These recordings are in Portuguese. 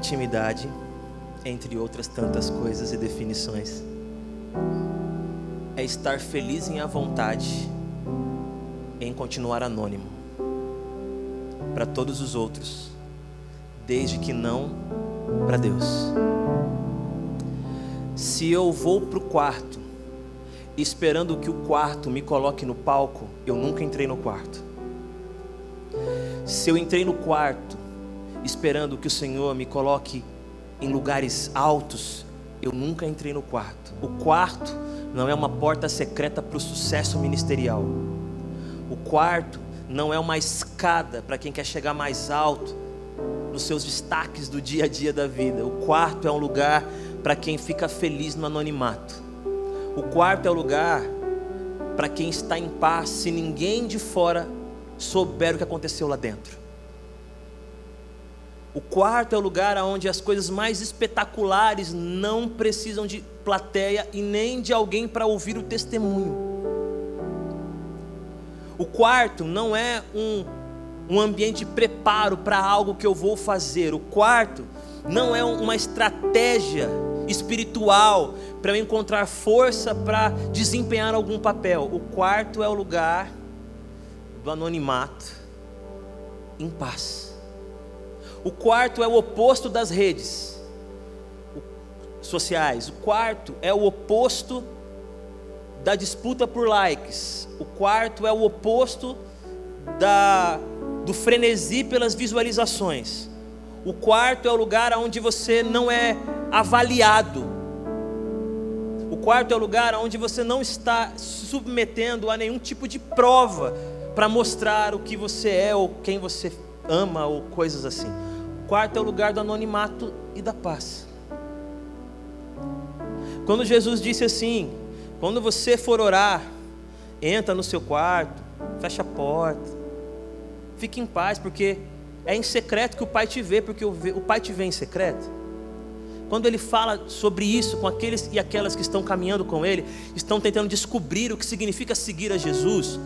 intimidade, entre outras tantas coisas e definições, é estar feliz em à vontade em continuar anônimo para todos os outros, desde que não para Deus. Se eu vou para o quarto esperando que o quarto me coloque no palco, eu nunca entrei no quarto. Se eu entrei no quarto esperando que o Senhor me coloque em lugares altos, eu nunca entrei no quarto. O quarto não é uma porta secreta para o sucesso ministerial. O quarto não é uma escada para quem quer chegar mais alto nos seus destaques do dia a dia da vida. O quarto é um lugar para quem fica feliz no anonimato. O quarto é o lugar para quem está em paz se ninguém de fora souber o que aconteceu lá dentro. O quarto é o lugar onde as coisas mais espetaculares não precisam de plateia e nem de alguém para ouvir o testemunho. O quarto não é um, um ambiente de preparo para algo que eu vou fazer. O quarto não é uma estratégia espiritual para eu encontrar força para desempenhar algum papel. O quarto é o lugar do anonimato em paz. O quarto é o oposto das redes sociais. O quarto é o oposto da disputa por likes. O quarto é o oposto da, do frenesi pelas visualizações. O quarto é o lugar onde você não é avaliado. O quarto é o lugar onde você não está submetendo a nenhum tipo de prova para mostrar o que você é ou quem você ama ou coisas assim quarto é o lugar do anonimato e da paz. Quando Jesus disse assim: quando você for orar, entra no seu quarto, fecha a porta, fique em paz, porque é em secreto que o Pai te vê, porque o Pai te vê em secreto. Quando ele fala sobre isso com aqueles e aquelas que estão caminhando com ele, estão tentando descobrir o que significa seguir a Jesus,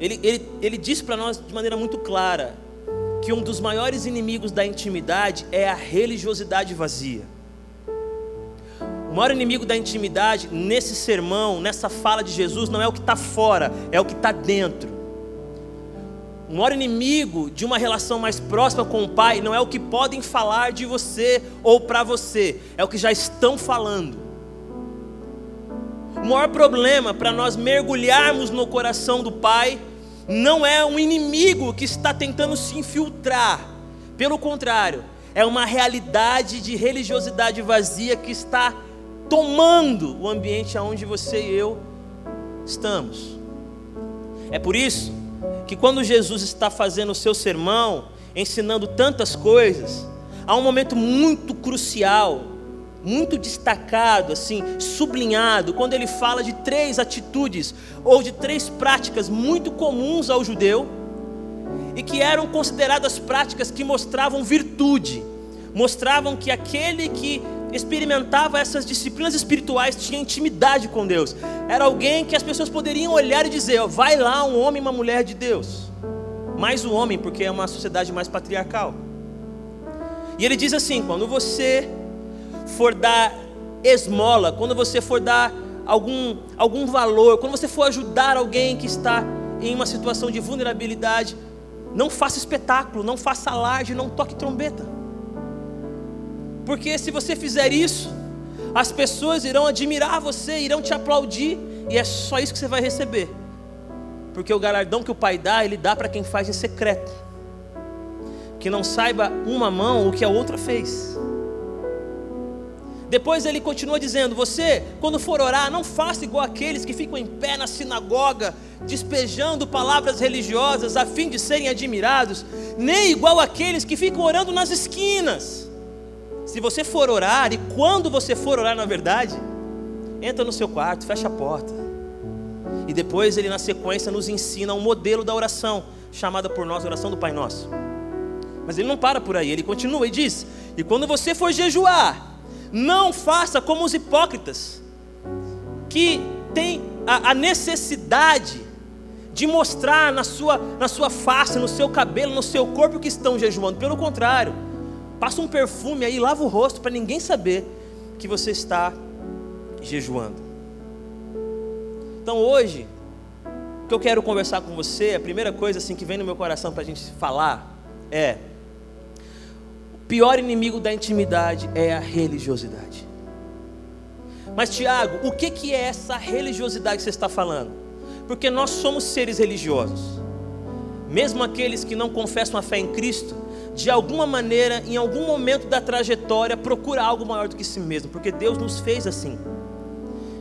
ele, ele, ele diz para nós de maneira muito clara: que um dos maiores inimigos da intimidade é a religiosidade vazia. O maior inimigo da intimidade nesse sermão, nessa fala de Jesus, não é o que está fora, é o que está dentro. O maior inimigo de uma relação mais próxima com o Pai não é o que podem falar de você ou para você, é o que já estão falando. O maior problema para nós mergulharmos no coração do Pai não é um inimigo que está tentando se infiltrar, pelo contrário, é uma realidade de religiosidade vazia que está tomando o ambiente onde você e eu estamos. É por isso que quando Jesus está fazendo o seu sermão, ensinando tantas coisas, há um momento muito crucial muito destacado, assim, sublinhado, quando ele fala de três atitudes ou de três práticas muito comuns ao judeu e que eram consideradas práticas que mostravam virtude, mostravam que aquele que experimentava essas disciplinas espirituais tinha intimidade com Deus, era alguém que as pessoas poderiam olhar e dizer: ó, vai lá um homem e uma mulher de Deus, mais o um homem, porque é uma sociedade mais patriarcal. E ele diz assim: quando você for dar esmola, quando você for dar algum, algum valor, quando você for ajudar alguém que está em uma situação de vulnerabilidade, não faça espetáculo, não faça alarde, não toque trombeta. Porque se você fizer isso, as pessoas irão admirar você, irão te aplaudir, e é só isso que você vai receber. Porque o galardão que o Pai dá, Ele dá para quem faz em secreto. Que não saiba uma mão o que a outra fez. Depois ele continua dizendo: Você, quando for orar, não faça igual aqueles que ficam em pé na sinagoga, despejando palavras religiosas a fim de serem admirados, nem igual aqueles que ficam orando nas esquinas. Se você for orar, e quando você for orar, na verdade, entra no seu quarto, fecha a porta. E depois ele, na sequência, nos ensina um modelo da oração, chamada por nós oração do Pai Nosso. Mas ele não para por aí, ele continua e diz: E quando você for jejuar, não faça como os hipócritas, que têm a, a necessidade de mostrar na sua, na sua face, no seu cabelo, no seu corpo que estão jejuando. Pelo contrário, Passa um perfume aí, lava o rosto para ninguém saber que você está jejuando. Então hoje, o que eu quero conversar com você, a primeira coisa assim que vem no meu coração para a gente falar é: pior inimigo da intimidade é a religiosidade. Mas Tiago, o que, que é essa religiosidade que você está falando? Porque nós somos seres religiosos. Mesmo aqueles que não confessam a fé em Cristo, de alguma maneira, em algum momento da trajetória, procura algo maior do que si mesmo, porque Deus nos fez assim.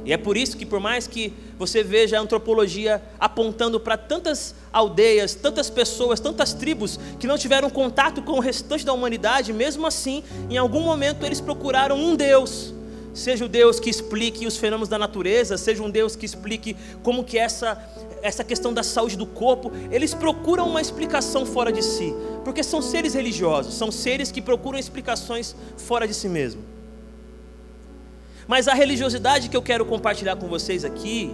E é por isso que, por mais que você veja a antropologia apontando para tantas aldeias, tantas pessoas, tantas tribos que não tiveram contato com o restante da humanidade, mesmo assim, em algum momento eles procuraram um Deus. Seja o Deus que explique os fenômenos da natureza, seja um Deus que explique como que essa essa questão da saúde do corpo, eles procuram uma explicação fora de si, porque são seres religiosos, são seres que procuram explicações fora de si mesmo. Mas a religiosidade que eu quero compartilhar com vocês aqui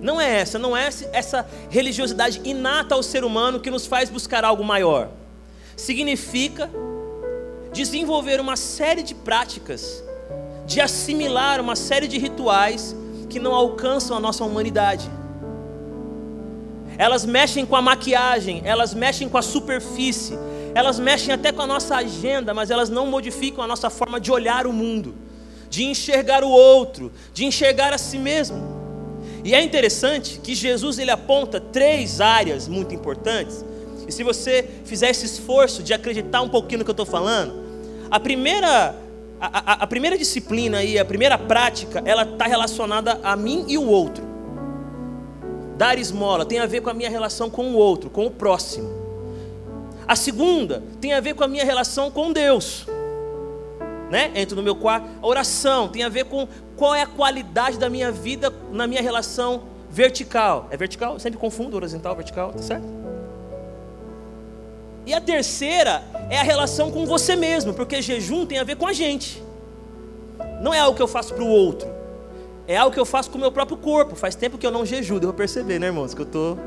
não é essa, não é essa religiosidade inata ao ser humano que nos faz buscar algo maior. Significa desenvolver uma série de práticas, de assimilar uma série de rituais que não alcançam a nossa humanidade. Elas mexem com a maquiagem, elas mexem com a superfície, elas mexem até com a nossa agenda, mas elas não modificam a nossa forma de olhar o mundo de enxergar o outro, de enxergar a si mesmo. E é interessante que Jesus ele aponta três áreas muito importantes. E se você fizer esse esforço de acreditar um pouquinho no que eu estou falando, a primeira, a, a, a, primeira disciplina e a primeira prática, ela está relacionada a mim e o outro. Dar esmola tem a ver com a minha relação com o outro, com o próximo. A segunda tem a ver com a minha relação com Deus né? Entro no meu quarto. A oração tem a ver com qual é a qualidade da minha vida na minha relação vertical. É vertical? Eu sempre confundo horizontal, vertical, tá certo? E a terceira é a relação com você mesmo, porque jejum tem a ver com a gente. Não é algo que eu faço para o outro. É algo que eu faço com o meu próprio corpo. Faz tempo que eu não jejuo, devo perceber, né, irmãos? Que eu estou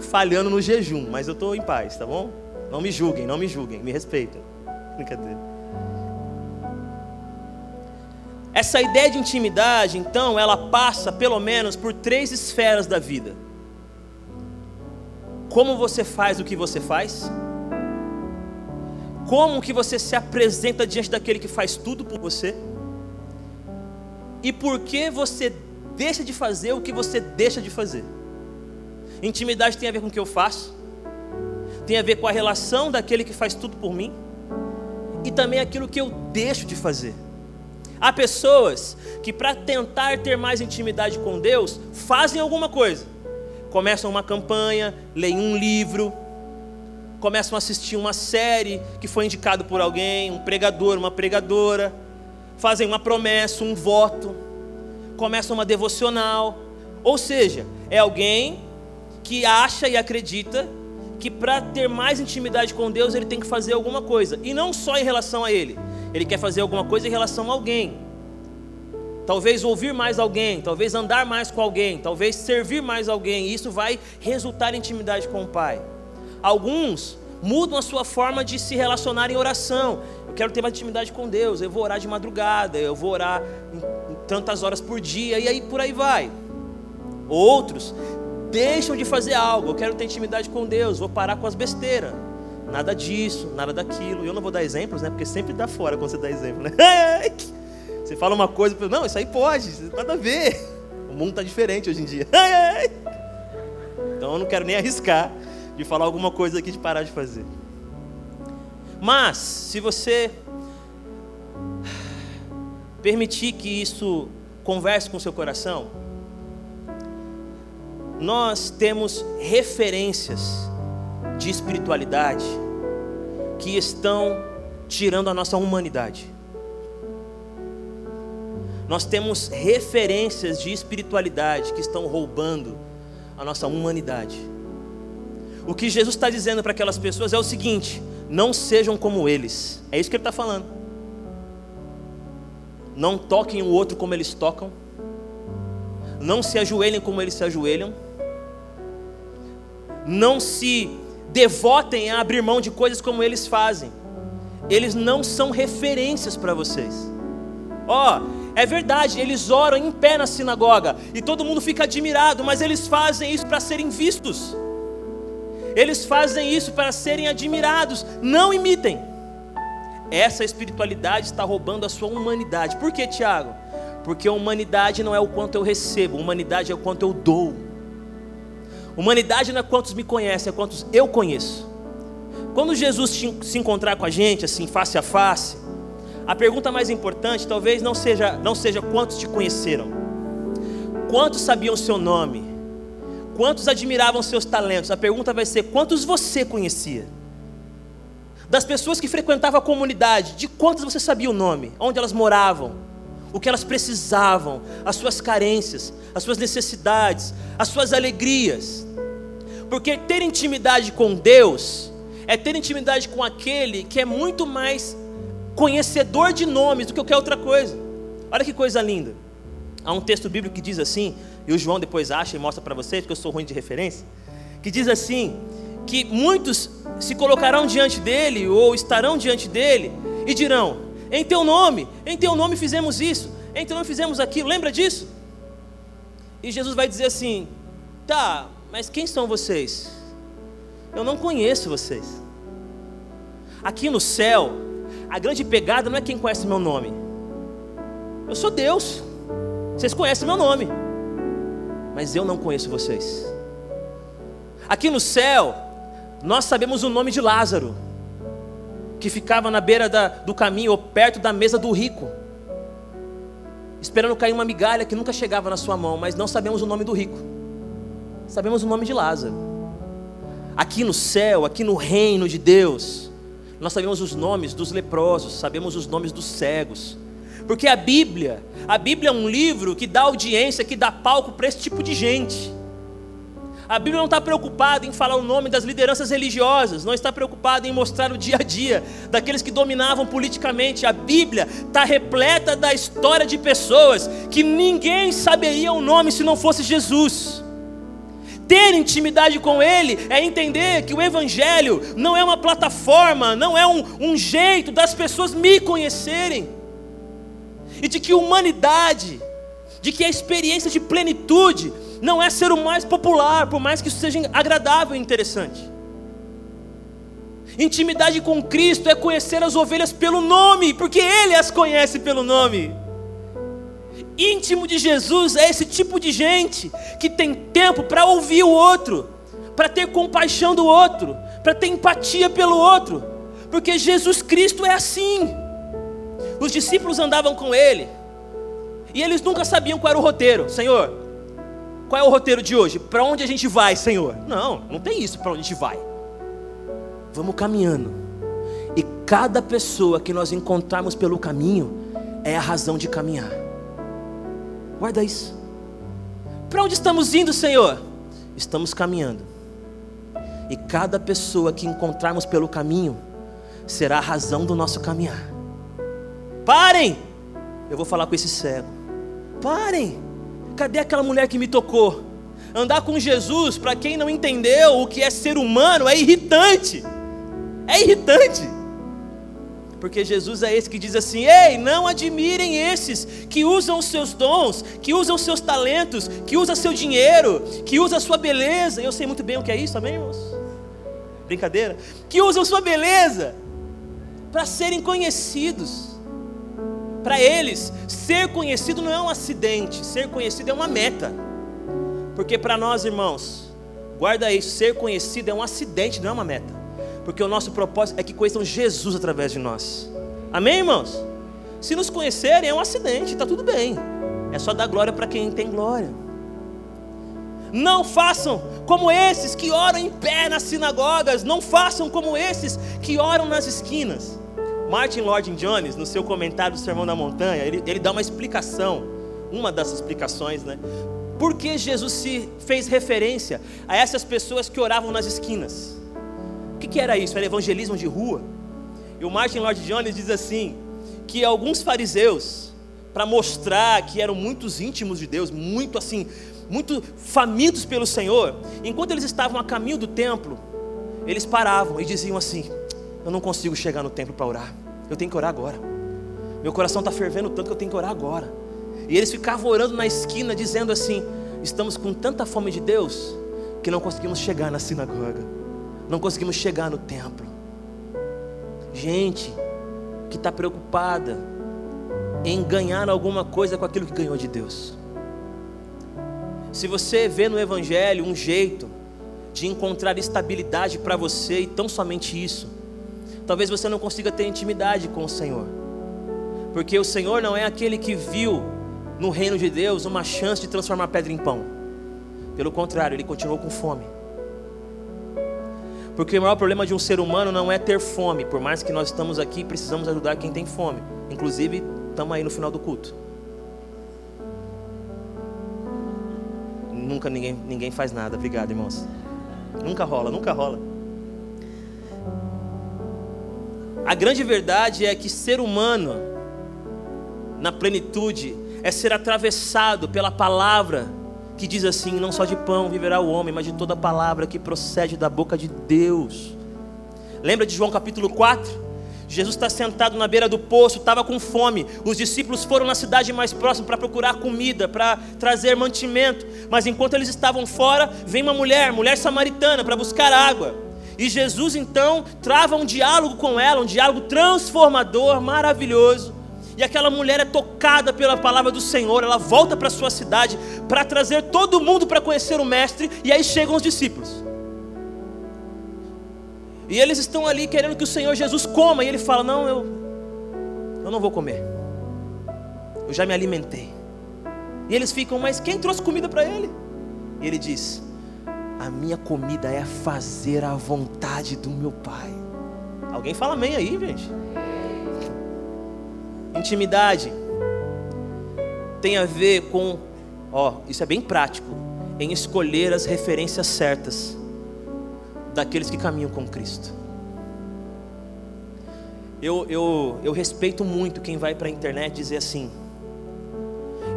falhando no jejum, mas eu estou em paz, tá bom? Não me julguem, não me julguem, me respeitem. Brincadeira. Essa ideia de intimidade, então, ela passa pelo menos por três esferas da vida. Como você faz o que você faz? Como que você se apresenta diante daquele que faz tudo por você? E por que você deixa de fazer o que você deixa de fazer? Intimidade tem a ver com o que eu faço, tem a ver com a relação daquele que faz tudo por mim, e também aquilo que eu deixo de fazer. Há pessoas que, para tentar ter mais intimidade com Deus, fazem alguma coisa. Começam uma campanha, leem um livro, começam a assistir uma série que foi indicado por alguém, um pregador, uma pregadora, fazem uma promessa, um voto, começam uma devocional. Ou seja, é alguém que acha e acredita que para ter mais intimidade com Deus ele tem que fazer alguma coisa, e não só em relação a Ele, ele quer fazer alguma coisa em relação a alguém. Talvez ouvir mais alguém, talvez andar mais com alguém, talvez servir mais alguém, e isso vai resultar em intimidade com o Pai. Alguns mudam a sua forma de se relacionar em oração. Eu quero ter mais intimidade com Deus, eu vou orar de madrugada, eu vou orar em, tantas horas por dia, e aí por aí vai. Outros deixam de fazer algo, eu quero ter intimidade com Deus, vou parar com as besteiras nada disso, nada daquilo. Eu não vou dar exemplos, né? Porque sempre dá fora quando você dá exemplo, né? Você fala uma coisa, não, isso aí pode, nada a ver. O mundo está diferente hoje em dia. Então eu não quero nem arriscar de falar alguma coisa aqui de parar de fazer. Mas, se você permitir que isso converse com o seu coração, nós temos referências de espiritualidade que estão tirando a nossa humanidade. Nós temos referências de espiritualidade que estão roubando a nossa humanidade. O que Jesus está dizendo para aquelas pessoas é o seguinte: não sejam como eles. É isso que ele está falando. Não toquem o outro como eles tocam. Não se ajoelhem como eles se ajoelham. Não se devotem a abrir mão de coisas como eles fazem. eles não são referências para vocês. Ó, oh, é verdade, eles oram em pé na sinagoga e todo mundo fica admirado, mas eles fazem isso para serem vistos. Eles fazem isso para serem admirados, não imitem. Essa espiritualidade está roubando a sua humanidade. Por que, Tiago? Porque a humanidade não é o quanto eu recebo, humanidade é o quanto eu dou. Humanidade não é quantos me conhecem, é quantos eu conheço. Quando Jesus se encontrar com a gente, assim, face a face, a pergunta mais importante talvez não seja, não seja quantos te conheceram, quantos sabiam seu nome, quantos admiravam seus talentos. A pergunta vai ser: quantos você conhecia? Das pessoas que frequentavam a comunidade, de quantas você sabia o nome, onde elas moravam, o que elas precisavam, as suas carências, as suas necessidades, as suas alegrias. Porque ter intimidade com Deus é ter intimidade com aquele que é muito mais conhecedor de nomes do que qualquer outra coisa. Olha que coisa linda. Há um texto bíblico que diz assim, e o João depois acha e mostra para vocês, porque eu sou ruim de referência, que diz assim: que muitos se colocarão diante dele ou estarão diante dele e dirão: Em teu nome, em teu nome fizemos isso, em teu nome fizemos aquilo. Lembra disso? E Jesus vai dizer assim: Tá, mas quem são vocês? Eu não conheço vocês. Aqui no céu, a grande pegada não é quem conhece meu nome. Eu sou Deus. Vocês conhecem meu nome. Mas eu não conheço vocês. Aqui no céu, nós sabemos o nome de Lázaro, que ficava na beira da, do caminho ou perto da mesa do rico, esperando cair uma migalha que nunca chegava na sua mão, mas não sabemos o nome do rico. Sabemos o nome de Lázaro. Aqui no céu, aqui no reino de Deus, nós sabemos os nomes dos leprosos, sabemos os nomes dos cegos. Porque a Bíblia, a Bíblia é um livro que dá audiência, que dá palco para esse tipo de gente. A Bíblia não está preocupada em falar o nome das lideranças religiosas, não está preocupada em mostrar o dia a dia daqueles que dominavam politicamente. A Bíblia está repleta da história de pessoas que ninguém saberia o nome se não fosse Jesus. Ter intimidade com Ele é entender que o Evangelho não é uma plataforma, não é um, um jeito das pessoas me conhecerem, e de que humanidade, de que a experiência de plenitude não é ser o mais popular, por mais que isso seja agradável e interessante. Intimidade com Cristo é conhecer as ovelhas pelo nome, porque Ele as conhece pelo nome íntimo de Jesus é esse tipo de gente que tem tempo para ouvir o outro, para ter compaixão do outro, para ter empatia pelo outro, porque Jesus Cristo é assim. Os discípulos andavam com ele e eles nunca sabiam qual era o roteiro. Senhor, qual é o roteiro de hoje? Para onde a gente vai, Senhor? Não, não tem isso para onde a gente vai. Vamos caminhando. E cada pessoa que nós encontrarmos pelo caminho é a razão de caminhar. Guarda isso. Para onde estamos indo, Senhor? Estamos caminhando. E cada pessoa que encontrarmos pelo caminho será a razão do nosso caminhar. Parem! Eu vou falar com esse cego. Parem! Cadê aquela mulher que me tocou? Andar com Jesus, para quem não entendeu o que é ser humano, é irritante. É irritante. Porque Jesus é esse que diz assim: ei, não admirem esses que usam os seus dons, que usam os seus talentos, que usam seu dinheiro, que usam a sua beleza. Eu sei muito bem o que é isso, amém, irmãos? Brincadeira? Que usam sua beleza para serem conhecidos. Para eles, ser conhecido não é um acidente, ser conhecido é uma meta. Porque para nós, irmãos, guarda isso: ser conhecido é um acidente, não é uma meta porque o nosso propósito é que conheçam Jesus através de nós. Amém, irmãos? Se nos conhecerem é um acidente, está tudo bem. É só dar glória para quem tem glória. Não façam como esses que oram em pé nas sinagogas, não façam como esses que oram nas esquinas. Martin Lloyd Jones, no seu comentário do Sermão da Montanha, ele, ele dá uma explicação, uma das explicações, né? Por que Jesus se fez referência a essas pessoas que oravam nas esquinas? que, que era isso? Era evangelismo de rua. E o Martin Lloyd Jones diz assim: que alguns fariseus, para mostrar que eram muitos íntimos de Deus, muito assim, muito famintos pelo Senhor, enquanto eles estavam a caminho do templo, eles paravam e diziam assim: Eu não consigo chegar no templo para orar. Eu tenho que orar agora. Meu coração está fervendo tanto que eu tenho que orar agora. E eles ficavam orando na esquina, dizendo assim: Estamos com tanta fome de Deus que não conseguimos chegar na sinagoga, não conseguimos chegar no templo. Gente que está preocupada em ganhar alguma coisa com aquilo que ganhou de Deus. Se você vê no Evangelho um jeito de encontrar estabilidade para você e tão somente isso, talvez você não consiga ter intimidade com o Senhor, porque o Senhor não é aquele que viu no reino de Deus uma chance de transformar pedra em pão, pelo contrário, ele continuou com fome. Porque o maior problema de um ser humano não é ter fome, por mais que nós estamos aqui, precisamos ajudar quem tem fome, inclusive estamos aí no final do culto. Nunca ninguém, ninguém faz nada, obrigado irmãos. Nunca rola, nunca rola. A grande verdade é que ser humano, na plenitude, é ser atravessado pela palavra que diz assim: não só de pão viverá o homem, mas de toda palavra que procede da boca de Deus. Lembra de João capítulo 4? Jesus está sentado na beira do poço, estava com fome. Os discípulos foram na cidade mais próxima para procurar comida, para trazer mantimento. Mas enquanto eles estavam fora, vem uma mulher, mulher samaritana, para buscar água. E Jesus então trava um diálogo com ela, um diálogo transformador, maravilhoso. E aquela mulher é tocada pela palavra do Senhor, ela volta para sua cidade para trazer todo mundo para conhecer o Mestre, e aí chegam os discípulos. E eles estão ali querendo que o Senhor Jesus coma, e ele fala: Não, eu, eu não vou comer, eu já me alimentei. E eles ficam, mas quem trouxe comida para ele? E ele diz: A minha comida é fazer a vontade do meu Pai. Alguém fala amém aí, gente? Intimidade tem a ver com, ó, isso é bem prático, em escolher as referências certas daqueles que caminham com Cristo. Eu, eu, eu respeito muito quem vai para a internet dizer assim: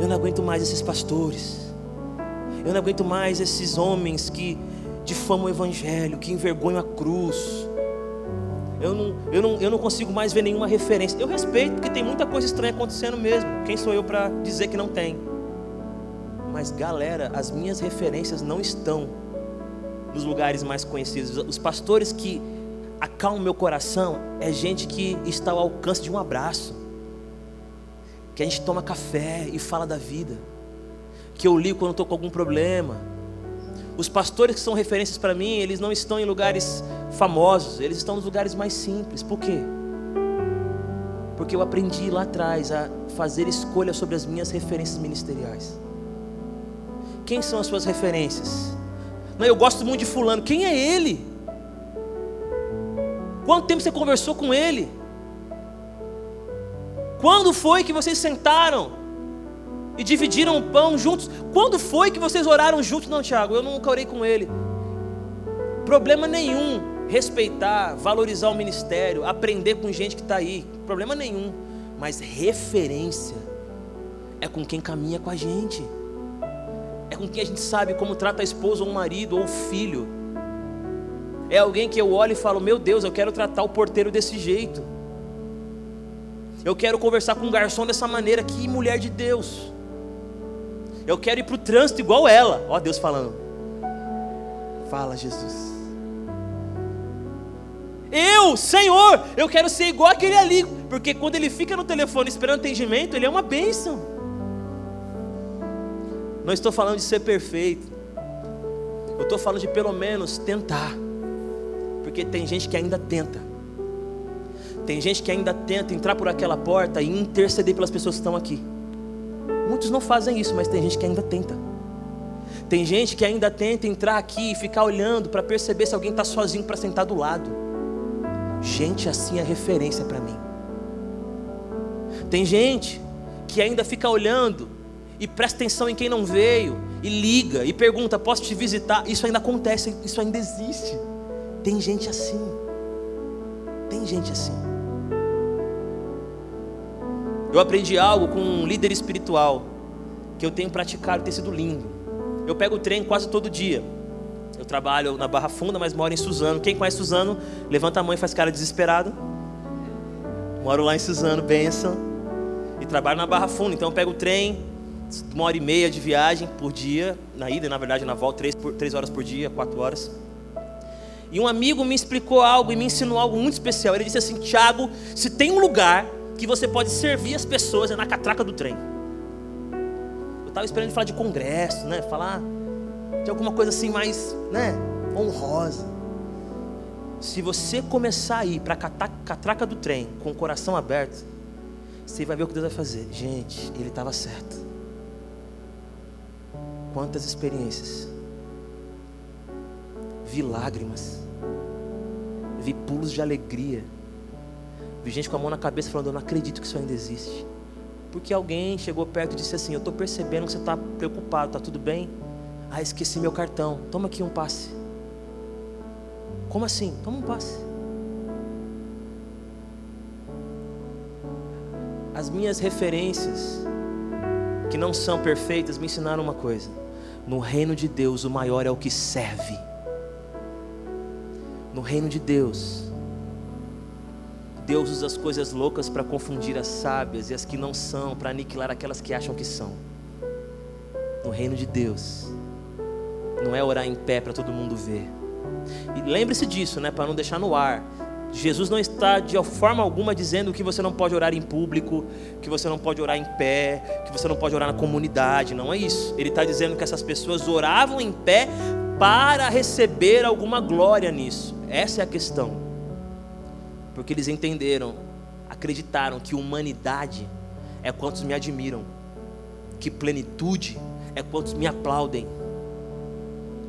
eu não aguento mais esses pastores, eu não aguento mais esses homens que difamam o Evangelho, que envergonham a cruz, eu não, eu, não, eu não consigo mais ver nenhuma referência. Eu respeito, porque tem muita coisa estranha acontecendo mesmo. Quem sou eu para dizer que não tem? Mas galera, as minhas referências não estão nos lugares mais conhecidos. Os pastores que acalmam meu coração é gente que está ao alcance de um abraço, que a gente toma café e fala da vida, que eu ligo quando estou com algum problema os pastores que são referências para mim, eles não estão em lugares famosos, eles estão nos lugares mais simples. Por quê? Porque eu aprendi lá atrás a fazer escolha sobre as minhas referências ministeriais. Quem são as suas referências? Não, eu gosto muito de fulano. Quem é ele? Quanto tempo você conversou com ele? Quando foi que vocês sentaram? E dividiram o pão juntos. Quando foi que vocês oraram juntos? Não, Tiago, eu nunca orei com ele. Problema nenhum respeitar, valorizar o ministério, aprender com gente que está aí. Problema nenhum. Mas referência é com quem caminha com a gente. É com quem a gente sabe como trata a esposa ou o marido ou o filho. É alguém que eu olho e falo: Meu Deus, eu quero tratar o porteiro desse jeito. Eu quero conversar com um garçom dessa maneira. Que mulher de Deus. Eu quero ir para o trânsito igual ela. Ó Deus falando. Fala, Jesus. Eu, Senhor, eu quero ser igual aquele ali. Porque quando ele fica no telefone esperando atendimento, ele é uma bênção. Não estou falando de ser perfeito. Eu estou falando de pelo menos tentar. Porque tem gente que ainda tenta. Tem gente que ainda tenta entrar por aquela porta e interceder pelas pessoas que estão aqui. Muitos não fazem isso, mas tem gente que ainda tenta. Tem gente que ainda tenta entrar aqui e ficar olhando para perceber se alguém está sozinho para sentar do lado. Gente assim é referência para mim. Tem gente que ainda fica olhando e presta atenção em quem não veio e liga e pergunta: posso te visitar? Isso ainda acontece, isso ainda existe. Tem gente assim. Tem gente assim. Eu aprendi algo com um líder espiritual que eu tenho praticado, tem sido lindo. Eu pego o trem quase todo dia. Eu trabalho na Barra Funda, mas moro em Suzano. Quem conhece Suzano, levanta a mão e faz cara desesperado. Moro lá em Suzano, benção. E trabalho na Barra Funda, então eu pego o trem, uma hora e meia de viagem por dia, na ida, na verdade, na volta, três, por, três horas por dia, quatro horas. E um amigo me explicou algo e me ensinou algo muito especial. Ele disse assim: Tiago, se tem um lugar que você pode servir as pessoas é na catraca do trem. Eu estava esperando falar de congresso, né? Falar de alguma coisa assim mais, né? Honrosa. Se você começar a ir para a catraca do trem com o coração aberto, você vai ver o que Deus vai fazer. Gente, ele estava certo. Quantas experiências. Vi lágrimas. Vi pulos de alegria. Vi gente com a mão na cabeça falando: Eu não acredito que isso ainda existe. Porque alguém chegou perto e disse assim: Eu estou percebendo que você está preocupado, está tudo bem? Ah, esqueci meu cartão. Toma aqui um passe. Como assim? Toma um passe. As minhas referências, que não são perfeitas, me ensinaram uma coisa no reino de Deus, o maior é o que serve. No reino de Deus, Deus usa as coisas loucas para confundir as sábias e as que não são, para aniquilar aquelas que acham que são. No reino de Deus, não é orar em pé para todo mundo ver. E lembre-se disso, né, para não deixar no ar. Jesus não está de forma alguma dizendo que você não pode orar em público, que você não pode orar em pé, que você não pode orar na comunidade. Não é isso. Ele está dizendo que essas pessoas oravam em pé para receber alguma glória nisso. Essa é a questão. Porque eles entenderam, acreditaram que humanidade é quantos me admiram, que plenitude é quantos me aplaudem,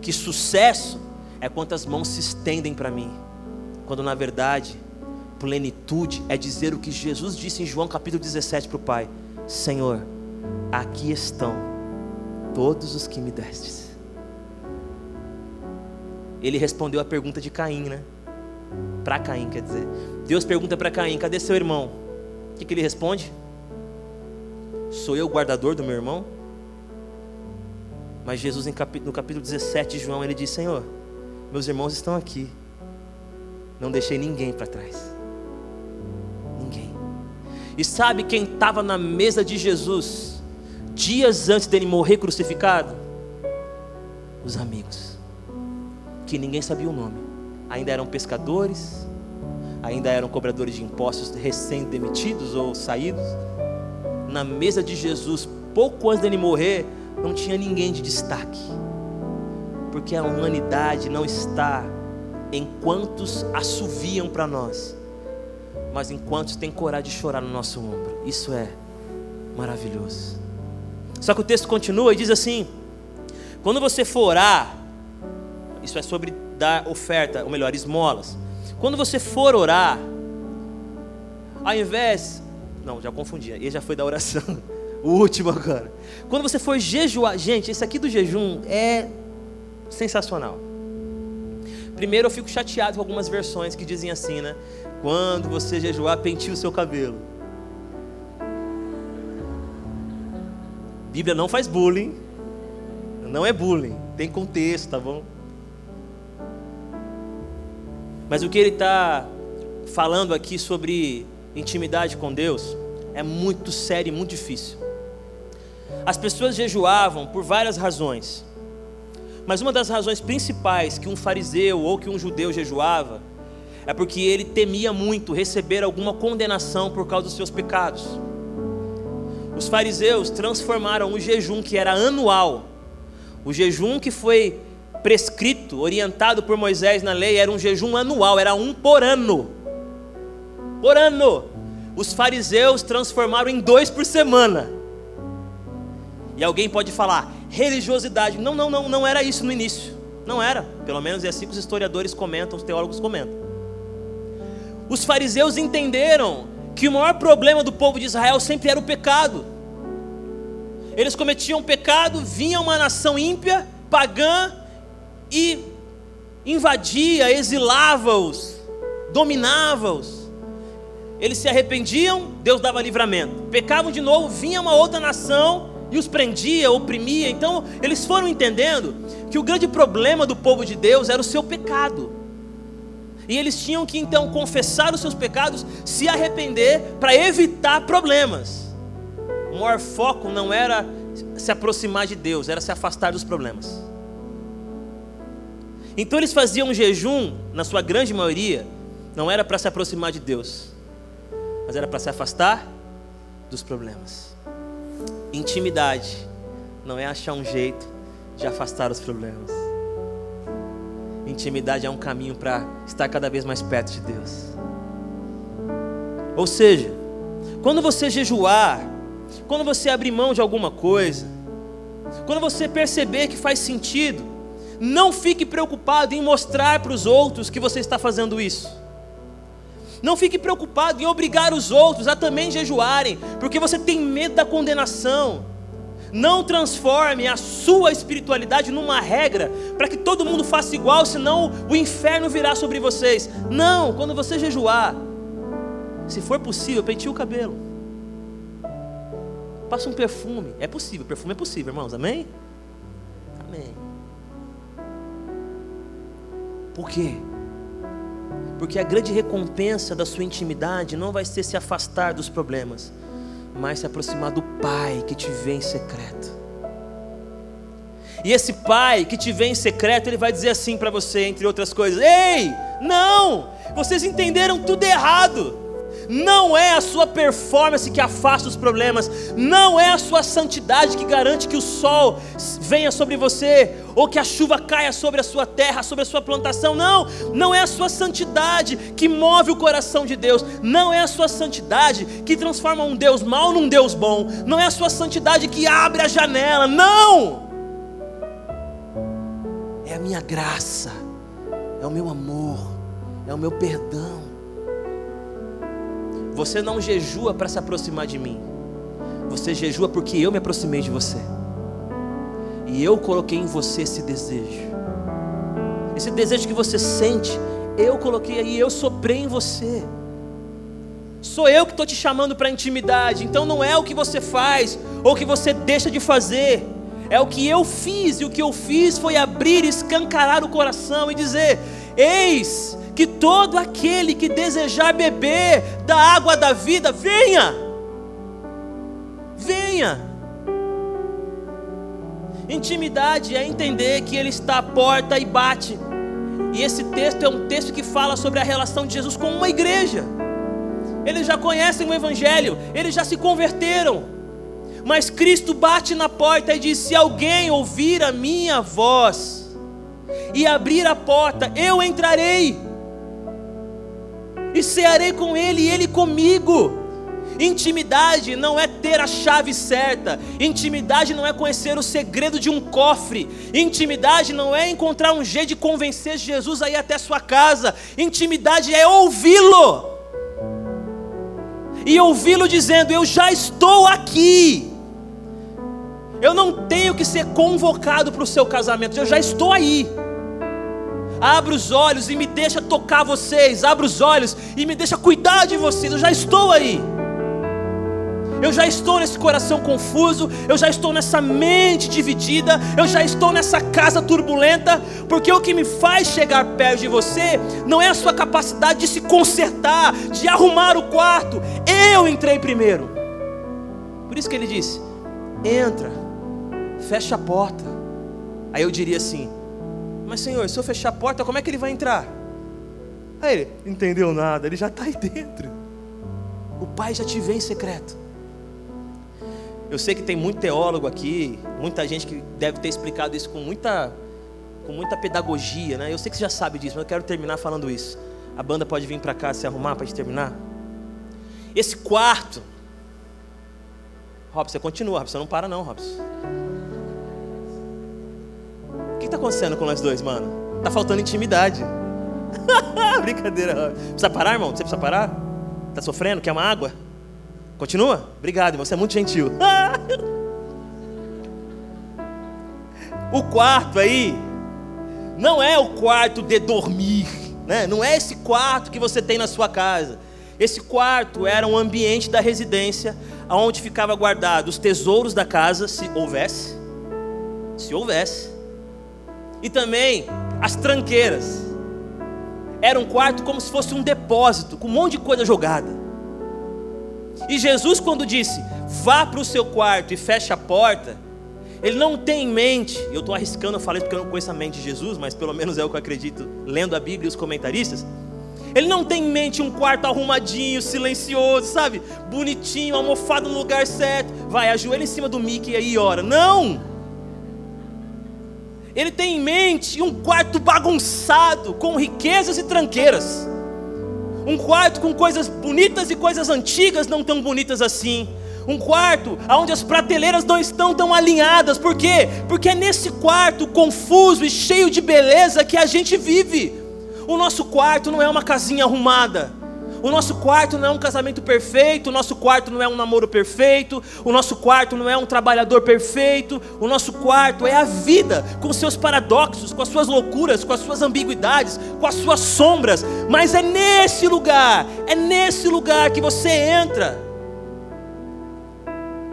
que sucesso é quantas mãos se estendem para mim quando na verdade, plenitude é dizer o que Jesus disse em João capítulo 17 para o Pai: Senhor, aqui estão todos os que me destes. Ele respondeu a pergunta de Caim, né? Para Caim, quer dizer. Deus pergunta para Caim: cadê seu irmão? O que, que ele responde? Sou eu o guardador do meu irmão? Mas Jesus, no capítulo 17 de João, ele diz: Senhor, meus irmãos estão aqui. Não deixei ninguém para trás. Ninguém. E sabe quem estava na mesa de Jesus dias antes dele morrer crucificado? Os amigos, que ninguém sabia o nome, ainda eram pescadores, ainda eram cobradores de impostos recém-demitidos ou saídos. Na mesa de Jesus, pouco antes dele morrer, não tinha ninguém de destaque, porque a humanidade não está em quantos assoviam para nós, mas em quantos têm coragem de chorar no nosso ombro. Isso é maravilhoso. Só que o texto continua e diz assim: quando você for orar, isso é sobre dar oferta, ou melhor, esmolas. Quando você for orar, ao invés. Não, já confundi, ele já foi da oração. O último agora. Quando você for jejuar, gente, esse aqui do jejum é sensacional. Primeiro eu fico chateado com algumas versões que dizem assim, né? Quando você jejuar, penteie o seu cabelo. Bíblia não faz bullying. Não é bullying. Tem contexto, tá bom? Mas o que ele está falando aqui sobre intimidade com Deus é muito sério e muito difícil. As pessoas jejuavam por várias razões. Mas uma das razões principais que um fariseu ou que um judeu jejuava é porque ele temia muito receber alguma condenação por causa dos seus pecados. Os fariseus transformaram o jejum que era anual, o jejum que foi prescrito, orientado por Moisés na lei, era um jejum anual, era um por ano. Por ano. Os fariseus transformaram em dois por semana. E alguém pode falar, religiosidade. Não, não, não, não era isso no início. Não era. Pelo menos é assim que os historiadores comentam, os teólogos comentam. Os fariseus entenderam que o maior problema do povo de Israel sempre era o pecado. Eles cometiam pecado, vinha uma nação ímpia, pagã, e invadia, exilava-os, dominava-os. Eles se arrependiam, Deus dava livramento. Pecavam de novo, vinha uma outra nação e os prendia, oprimia. Então, eles foram entendendo que o grande problema do povo de Deus era o seu pecado. E eles tinham que então confessar os seus pecados, se arrepender para evitar problemas. O maior foco não era se aproximar de Deus, era se afastar dos problemas. Então eles faziam um jejum, na sua grande maioria, não era para se aproximar de Deus, mas era para se afastar dos problemas. Intimidade não é achar um jeito de afastar os problemas. Intimidade é um caminho para estar cada vez mais perto de Deus. Ou seja, quando você jejuar, quando você abrir mão de alguma coisa, quando você perceber que faz sentido, não fique preocupado em mostrar para os outros que você está fazendo isso. Não fique preocupado em obrigar os outros a também jejuarem, porque você tem medo da condenação. Não transforme a sua espiritualidade numa regra para que todo mundo faça igual, senão o inferno virá sobre vocês. Não, quando você jejuar, se for possível, penteie o cabelo. Passa um perfume. É possível, perfume é possível, irmãos. Amém? Amém. Por quê? Porque a grande recompensa da sua intimidade não vai ser se afastar dos problemas, mas se aproximar do Pai que te vê em secreto. E esse Pai que te vê em secreto, ele vai dizer assim para você, entre outras coisas: Ei, não, vocês entenderam tudo errado. Não é a sua performance que afasta os problemas, não é a sua santidade que garante que o sol venha sobre você, ou que a chuva caia sobre a sua terra, sobre a sua plantação. Não, não é a sua santidade que move o coração de Deus, não é a sua santidade que transforma um Deus mau num Deus bom, não é a sua santidade que abre a janela, não! É a minha graça, é o meu amor, é o meu perdão. Você não jejua para se aproximar de mim. Você jejua porque eu me aproximei de você. E eu coloquei em você esse desejo. Esse desejo que você sente, eu coloquei aí, eu soprei em você. Sou eu que estou te chamando para intimidade. Então não é o que você faz ou o que você deixa de fazer. É o que eu fiz, e o que eu fiz foi abrir escancarar o coração e dizer: Eis que todo aquele que desejar beber da água da vida, venha, venha. Intimidade é entender que Ele está à porta e bate. E esse texto é um texto que fala sobre a relação de Jesus com uma igreja. Eles já conhecem o Evangelho, eles já se converteram. Mas Cristo bate na porta e diz: Se alguém ouvir a minha voz e abrir a porta, eu entrarei e cearei com ele e ele comigo. Intimidade não é ter a chave certa, intimidade não é conhecer o segredo de um cofre, intimidade não é encontrar um jeito de convencer Jesus a ir até sua casa, intimidade é ouvi-lo, e ouvi-lo dizendo: Eu já estou aqui, eu não tenho que ser convocado para o seu casamento, eu já estou aí. Abra os olhos e me deixa tocar vocês. Abra os olhos e me deixa cuidar de vocês. Eu já estou aí. Eu já estou nesse coração confuso, eu já estou nessa mente dividida, eu já estou nessa casa turbulenta, porque o que me faz chegar perto de você não é a sua capacidade de se consertar, de arrumar o quarto. Eu entrei primeiro. Por isso que ele disse: entra, fecha a porta. Aí eu diria assim: mas Senhor, se eu fechar a porta, como é que ele vai entrar? Aí ele, entendeu nada, ele já está aí dentro. O Pai já te vê em secreto. Eu sei que tem muito teólogo aqui, muita gente que deve ter explicado isso com muita, com muita pedagogia, né? Eu sei que você já sabe disso, mas eu quero terminar falando isso. A banda pode vir para cá se arrumar para gente terminar. Esse quarto, Robson, você continua, Robson, não para não, Robson que está acontecendo com nós dois, mano? Tá faltando intimidade. Brincadeira. Precisa parar, irmão? Você precisa parar? Tá sofrendo? Quer uma água? Continua? Obrigado, irmão. Você é muito gentil. o quarto aí não é o quarto de dormir, né? Não é esse quarto que você tem na sua casa. Esse quarto era um ambiente da residência onde ficava guardado os tesouros da casa, se houvesse, se houvesse, e também as tranqueiras. Era um quarto como se fosse um depósito, com um monte de coisa jogada. E Jesus, quando disse, vá para o seu quarto e feche a porta, ele não tem em mente, eu estou arriscando, eu falei porque eu não conheço a mente de Jesus, mas pelo menos é o que eu acredito, lendo a Bíblia e os comentaristas. Ele não tem em mente um quarto arrumadinho, silencioso, sabe? Bonitinho, almofado no lugar certo. Vai, ajoelha em cima do Mickey e aí ora. Não! Ele tem em mente um quarto bagunçado, com riquezas e tranqueiras. Um quarto com coisas bonitas e coisas antigas não tão bonitas assim. Um quarto onde as prateleiras não estão tão alinhadas. Por quê? Porque é nesse quarto confuso e cheio de beleza que a gente vive. O nosso quarto não é uma casinha arrumada. O nosso quarto não é um casamento perfeito, o nosso quarto não é um namoro perfeito, o nosso quarto não é um trabalhador perfeito, o nosso quarto é a vida, com seus paradoxos, com as suas loucuras, com as suas ambiguidades, com as suas sombras, mas é nesse lugar, é nesse lugar que você entra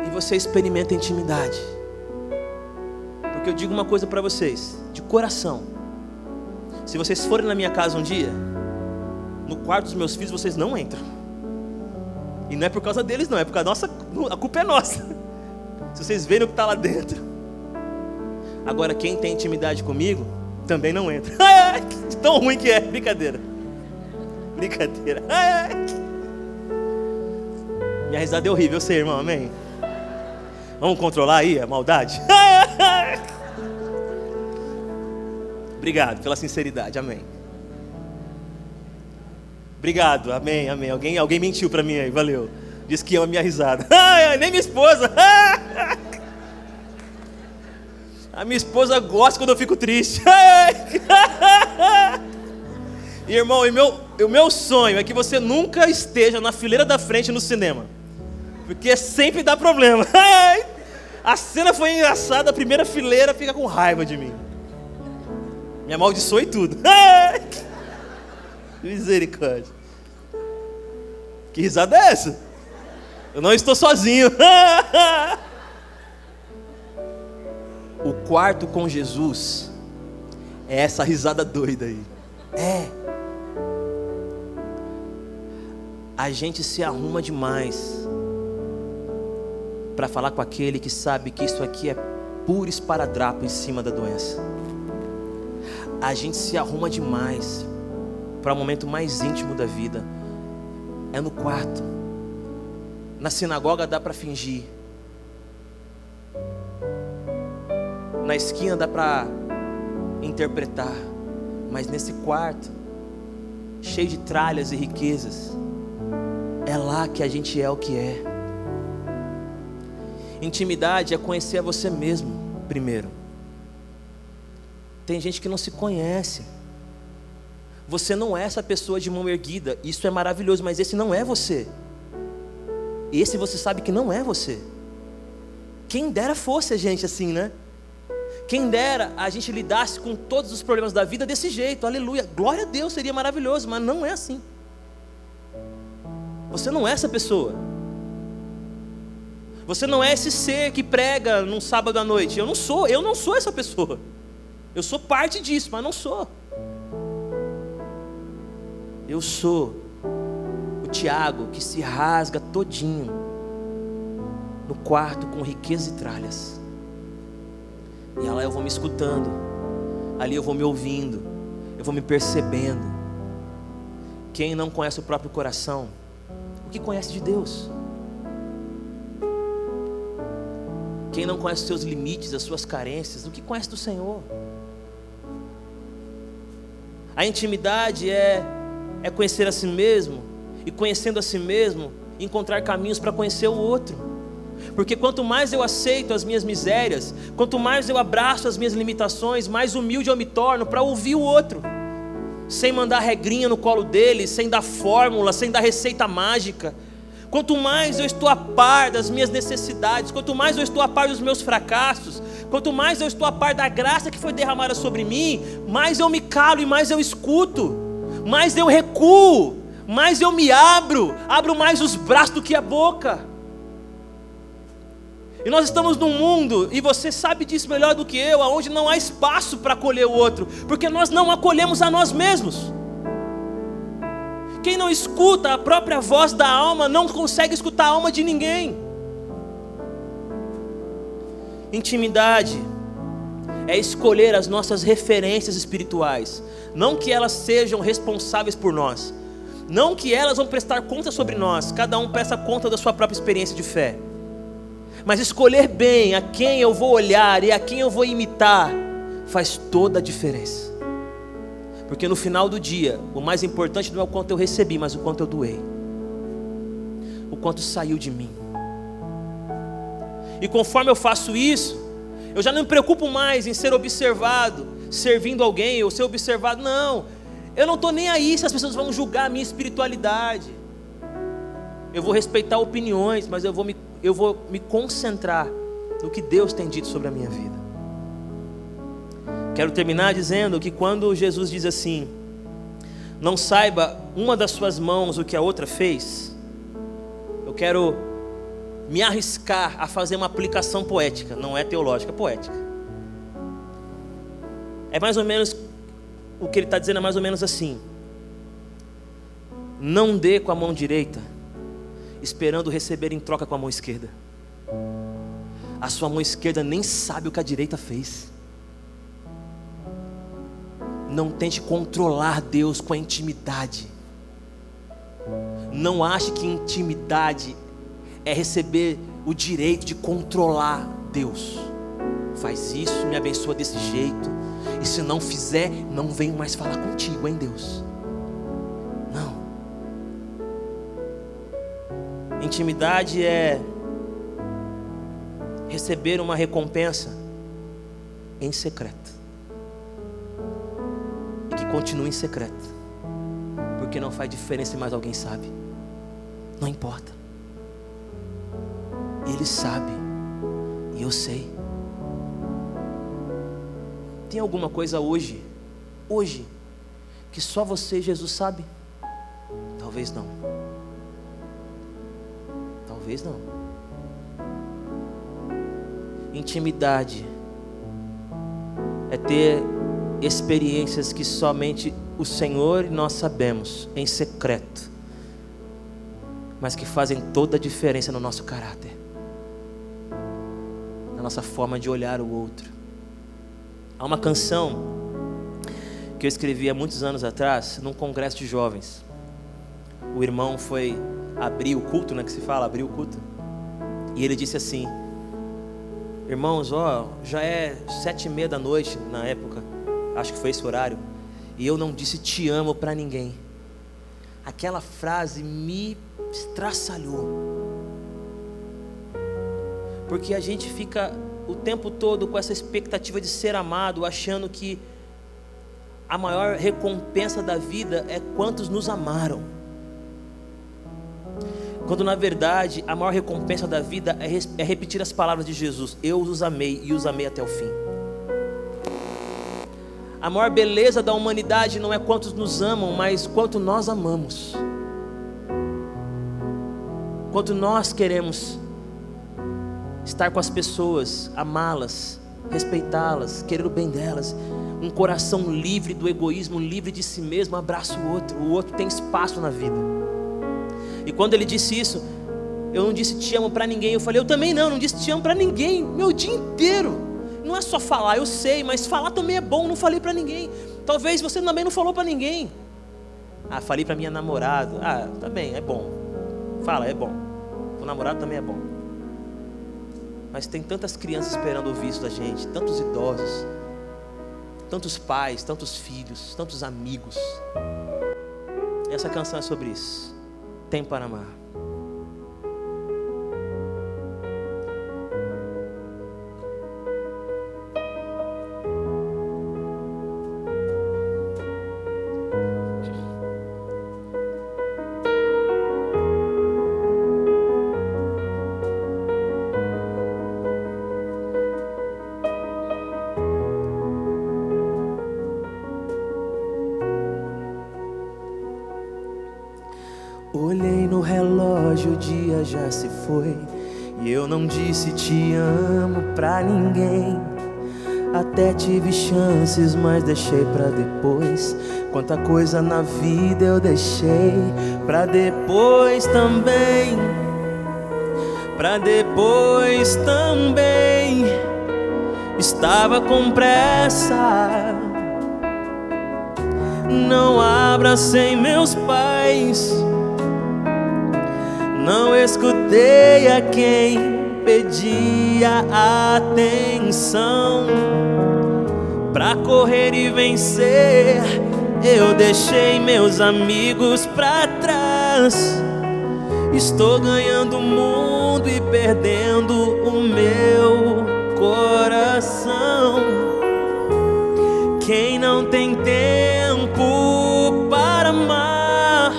e você experimenta intimidade. Porque eu digo uma coisa para vocês, de coração: se vocês forem na minha casa um dia, no quarto dos meus filhos vocês não entram. E não é por causa deles, não, é porque a nossa, a culpa é nossa. Se vocês verem o que está lá dentro. Agora, quem tem intimidade comigo, também não entra. Tão ruim que é, brincadeira. Brincadeira. Minha risada é horrível, eu sei, irmão, amém? Vamos controlar aí a maldade? Obrigado pela sinceridade, amém. Obrigado, amém, amém. Alguém, alguém mentiu para mim aí, valeu. Disse que ama minha risada. Nem minha esposa. A minha esposa gosta quando eu fico triste. Irmão, o meu, o meu sonho é que você nunca esteja na fileira da frente no cinema. Porque sempre dá problema. A cena foi engraçada, a primeira fileira fica com raiva de mim. Me amaldiçoou e tudo. Misericórdia. Que risada é essa? Eu não estou sozinho. o quarto com Jesus é essa risada doida aí. É. A gente se arruma demais para falar com aquele que sabe que isso aqui é puro esparadrapo em cima da doença. A gente se arruma demais para o momento mais íntimo da vida. É no quarto. Na sinagoga dá para fingir. Na esquina dá para interpretar. Mas nesse quarto, cheio de tralhas e riquezas, é lá que a gente é o que é. Intimidade é conhecer a você mesmo, primeiro. Tem gente que não se conhece. Você não é essa pessoa de mão erguida. Isso é maravilhoso, mas esse não é você. Esse você sabe que não é você. Quem dera fosse a gente assim, né? Quem dera a gente lidasse com todos os problemas da vida desse jeito, aleluia. Glória a Deus, seria maravilhoso, mas não é assim. Você não é essa pessoa. Você não é esse ser que prega num sábado à noite. Eu não sou, eu não sou essa pessoa. Eu sou parte disso, mas não sou. Eu sou o Tiago que se rasga todinho no quarto com riqueza e tralhas. E lá eu vou me escutando, ali eu vou me ouvindo, eu vou me percebendo. Quem não conhece o próprio coração, o que conhece de Deus? Quem não conhece os seus limites, as suas carências, o que conhece do Senhor? A intimidade é é conhecer a si mesmo, e conhecendo a si mesmo, encontrar caminhos para conhecer o outro. Porque quanto mais eu aceito as minhas misérias, quanto mais eu abraço as minhas limitações, mais humilde eu me torno para ouvir o outro, sem mandar regrinha no colo dele, sem dar fórmula, sem dar receita mágica. Quanto mais eu estou a par das minhas necessidades, quanto mais eu estou a par dos meus fracassos, quanto mais eu estou a par da graça que foi derramada sobre mim, mais eu me calo e mais eu escuto mais eu recuo, mais eu me abro, abro mais os braços do que a boca. E nós estamos num mundo, e você sabe disso melhor do que eu, onde não há espaço para acolher o outro, porque nós não acolhemos a nós mesmos. Quem não escuta a própria voz da alma não consegue escutar a alma de ninguém. Intimidade é escolher as nossas referências espirituais, não que elas sejam responsáveis por nós, não que elas vão prestar conta sobre nós, cada um presta conta da sua própria experiência de fé. Mas escolher bem a quem eu vou olhar e a quem eu vou imitar faz toda a diferença. Porque no final do dia, o mais importante não é o quanto eu recebi, mas o quanto eu doei. O quanto saiu de mim. E conforme eu faço isso, eu já não me preocupo mais em ser observado, servindo alguém ou ser observado. Não, eu não estou nem aí se as pessoas vão julgar a minha espiritualidade. Eu vou respeitar opiniões, mas eu vou me, eu vou me concentrar no que Deus tem dito sobre a minha vida. Quero terminar dizendo que quando Jesus diz assim: Não saiba uma das suas mãos o que a outra fez, eu quero me arriscar a fazer uma aplicação poética, não é teológica, é poética. É mais ou menos o que ele está dizendo é mais ou menos assim: não dê com a mão direita, esperando receber em troca com a mão esquerda. A sua mão esquerda nem sabe o que a direita fez. Não tente controlar Deus com a intimidade. Não ache que intimidade é receber o direito de controlar Deus. Faz isso, me abençoa desse jeito. E se não fizer, não venho mais falar contigo, hein, Deus? Não. Intimidade é receber uma recompensa em secreto continue em secreto, porque não faz diferença se mais alguém sabe, não importa, Ele sabe, e eu sei. Tem alguma coisa hoje, hoje, que só você Jesus sabe? Talvez não. Talvez não. Intimidade é ter experiências que somente o Senhor e nós sabemos em secreto, mas que fazem toda a diferença no nosso caráter, nossa forma de olhar o outro. Há uma canção que eu escrevi há muitos anos atrás, num congresso de jovens. O irmão foi abrir o culto, né, que se fala, abrir o culto. E ele disse assim: Irmãos, ó, já é sete e meia da noite na época acho que foi esse horário, e eu não disse te amo para ninguém. Aquela frase me estraçalhou. Porque a gente fica o tempo todo com essa expectativa de ser amado, achando que a maior recompensa da vida é quantos nos amaram. Quando na verdade a maior recompensa da vida é, é repetir as palavras de Jesus: Eu os amei e os amei até o fim. A maior beleza da humanidade não é quantos nos amam, mas quanto nós amamos. Quanto nós queremos estar com as pessoas, amá-las, respeitá-las, querer o bem delas. Um coração livre do egoísmo, livre de si mesmo, abraça o outro. O outro tem espaço na vida. E quando ele disse isso, eu não disse te amo para ninguém. Eu falei, eu também não, não disse te amo para ninguém. Meu dia inteiro. Não é só falar, eu sei, mas falar também é bom. Não falei para ninguém. Talvez você também não falou para ninguém. Ah, falei para minha namorada. Ah, também tá é bom. Fala, é bom. O namorado também é bom. Mas tem tantas crianças esperando ouvir isso da gente, tantos idosos, tantos pais, tantos filhos, tantos amigos. Essa canção é sobre isso. Tem para amar. Mas deixei pra depois. Quanta coisa na vida eu deixei pra depois também. Pra depois também. Estava com pressa. Não abracei meus pais. Não escutei a quem pedia atenção. Pra correr e vencer, eu deixei meus amigos pra trás. Estou ganhando o mundo e perdendo o meu coração. Quem não tem tempo para amar,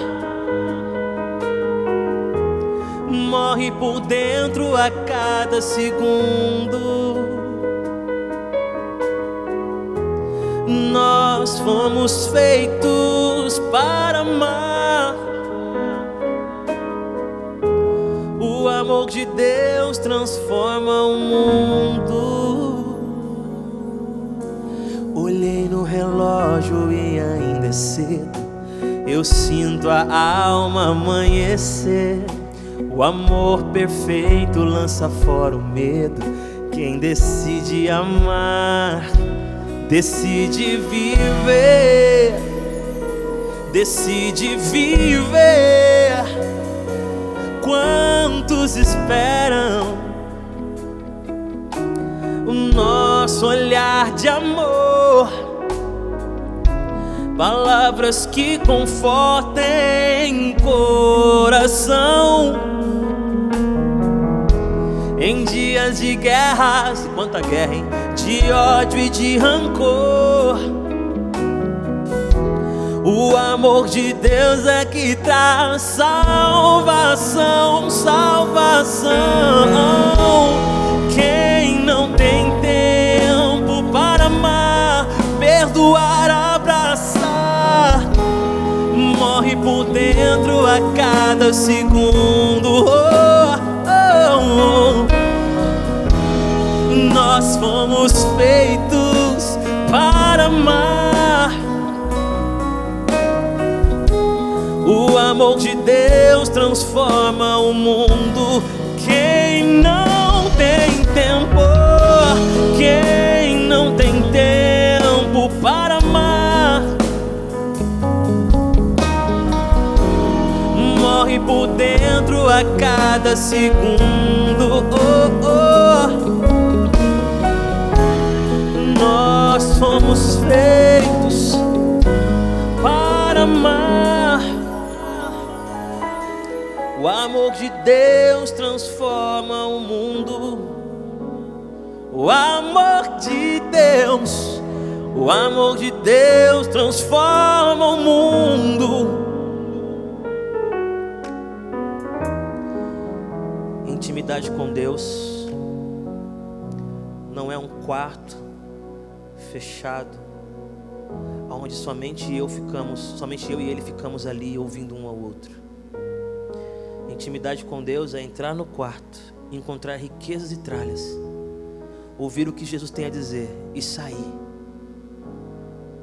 morre por dentro a cada segundo. Nós fomos feitos para amar. O amor de Deus transforma o mundo. Olhei no relógio e ainda é cedo. Eu sinto a alma amanhecer. O amor perfeito lança fora o medo. Quem decide amar decide viver, decide viver. Quantos esperam o nosso olhar de amor? Palavras que confortem coração em dias de guerras, quanta guerra, hein? De ódio e de rancor. O amor de Deus é que traz salvação, salvação. Quem não tem tempo para amar, perdoar, abraçar, morre por dentro a cada segundo. Transforma o mundo. Quem não tem tempo, quem não tem tempo para amar, morre por dentro a cada segundo. Oh, Deus transforma o mundo. O amor de Deus, o amor de Deus transforma o mundo. Intimidade com Deus não é um quarto fechado, onde somente eu ficamos, somente eu e ele ficamos ali ouvindo um ao outro. Intimidade com Deus é entrar no quarto, encontrar riquezas e tralhas, ouvir o que Jesus tem a dizer e sair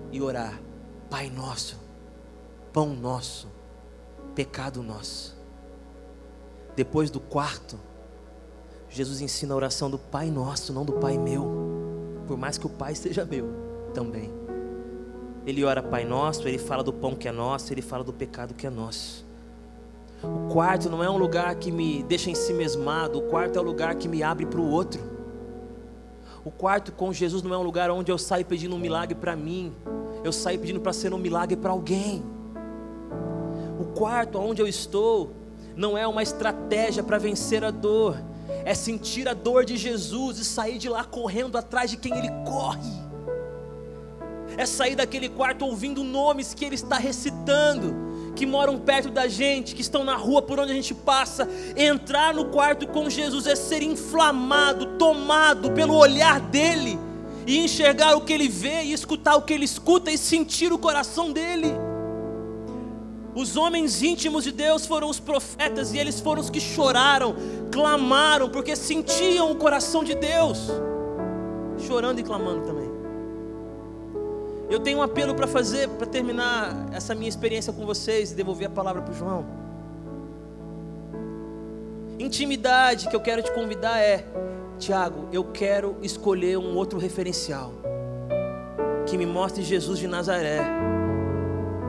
e orar. Pai nosso, pão nosso, pecado nosso. Depois do quarto, Jesus ensina a oração do Pai nosso, não do Pai meu por mais que o Pai seja meu também. Ele ora Pai Nosso, ele fala do pão que é nosso, ele fala do pecado que é nosso. O quarto não é um lugar que me deixa em si mesmado, o quarto é o lugar que me abre para o outro. O quarto com Jesus não é um lugar onde eu saio pedindo um milagre para mim, eu saio pedindo para ser um milagre para alguém. O quarto onde eu estou não é uma estratégia para vencer a dor, é sentir a dor de Jesus e sair de lá correndo atrás de quem ele corre. É sair daquele quarto ouvindo nomes que ele está recitando, que moram perto da gente, que estão na rua por onde a gente passa. Entrar no quarto com Jesus é ser inflamado, tomado pelo olhar dele, e enxergar o que ele vê, e escutar o que ele escuta, e sentir o coração dele. Os homens íntimos de Deus foram os profetas e eles foram os que choraram, clamaram, porque sentiam o coração de Deus, chorando e clamando também. Eu tenho um apelo para fazer, para terminar essa minha experiência com vocês e devolver a palavra para o João. Intimidade que eu quero te convidar é, Tiago, eu quero escolher um outro referencial que me mostre Jesus de Nazaré,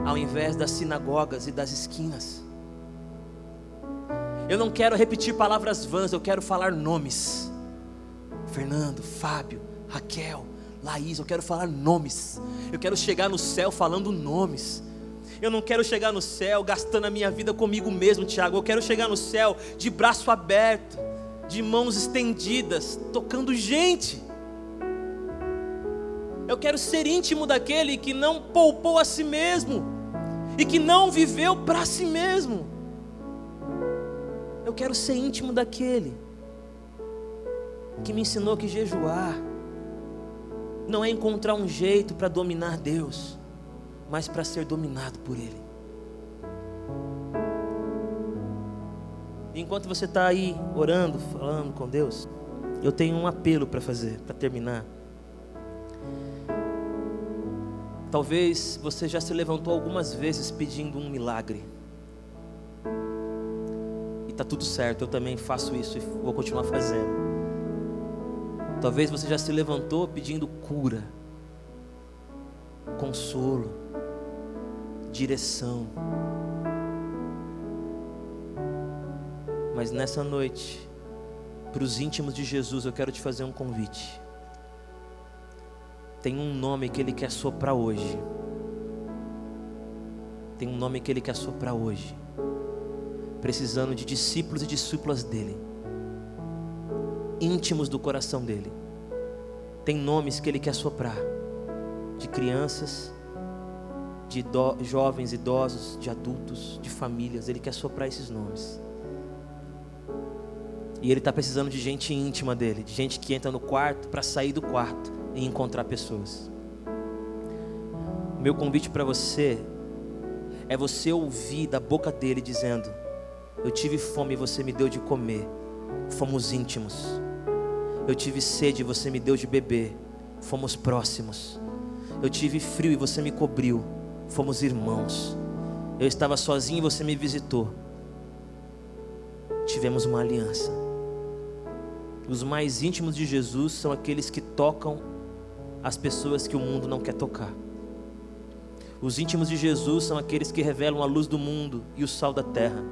ao invés das sinagogas e das esquinas. Eu não quero repetir palavras vãs, eu quero falar nomes. Fernando, Fábio, Raquel, Laís, eu quero falar nomes. Eu quero chegar no céu falando nomes. Eu não quero chegar no céu gastando a minha vida comigo mesmo, Tiago. Eu quero chegar no céu de braço aberto, de mãos estendidas, tocando gente. Eu quero ser íntimo daquele que não poupou a si mesmo e que não viveu para si mesmo. Eu quero ser íntimo daquele que me ensinou que jejuar não é encontrar um jeito para dominar Deus, mas para ser dominado por Ele. Enquanto você está aí orando, falando com Deus, eu tenho um apelo para fazer, para terminar. Talvez você já se levantou algumas vezes pedindo um milagre. E está tudo certo, eu também faço isso e vou continuar fazendo. Talvez você já se levantou pedindo cura, consolo, direção. Mas nessa noite, para os íntimos de Jesus, eu quero te fazer um convite. Tem um nome que Ele quer soprar hoje. Tem um nome que Ele quer soprar hoje. Precisando de discípulos e discípulas dele íntimos do coração dele. Tem nomes que ele quer soprar, de crianças, de jovens, idosos, de adultos, de famílias. Ele quer soprar esses nomes. E ele está precisando de gente íntima dele, de gente que entra no quarto para sair do quarto e encontrar pessoas. Meu convite para você é você ouvir da boca dele dizendo: Eu tive fome e você me deu de comer. Fomos íntimos. Eu tive sede e você me deu de beber. Fomos próximos. Eu tive frio e você me cobriu. Fomos irmãos. Eu estava sozinho e você me visitou. Tivemos uma aliança. Os mais íntimos de Jesus são aqueles que tocam as pessoas que o mundo não quer tocar. Os íntimos de Jesus são aqueles que revelam a luz do mundo e o sal da terra,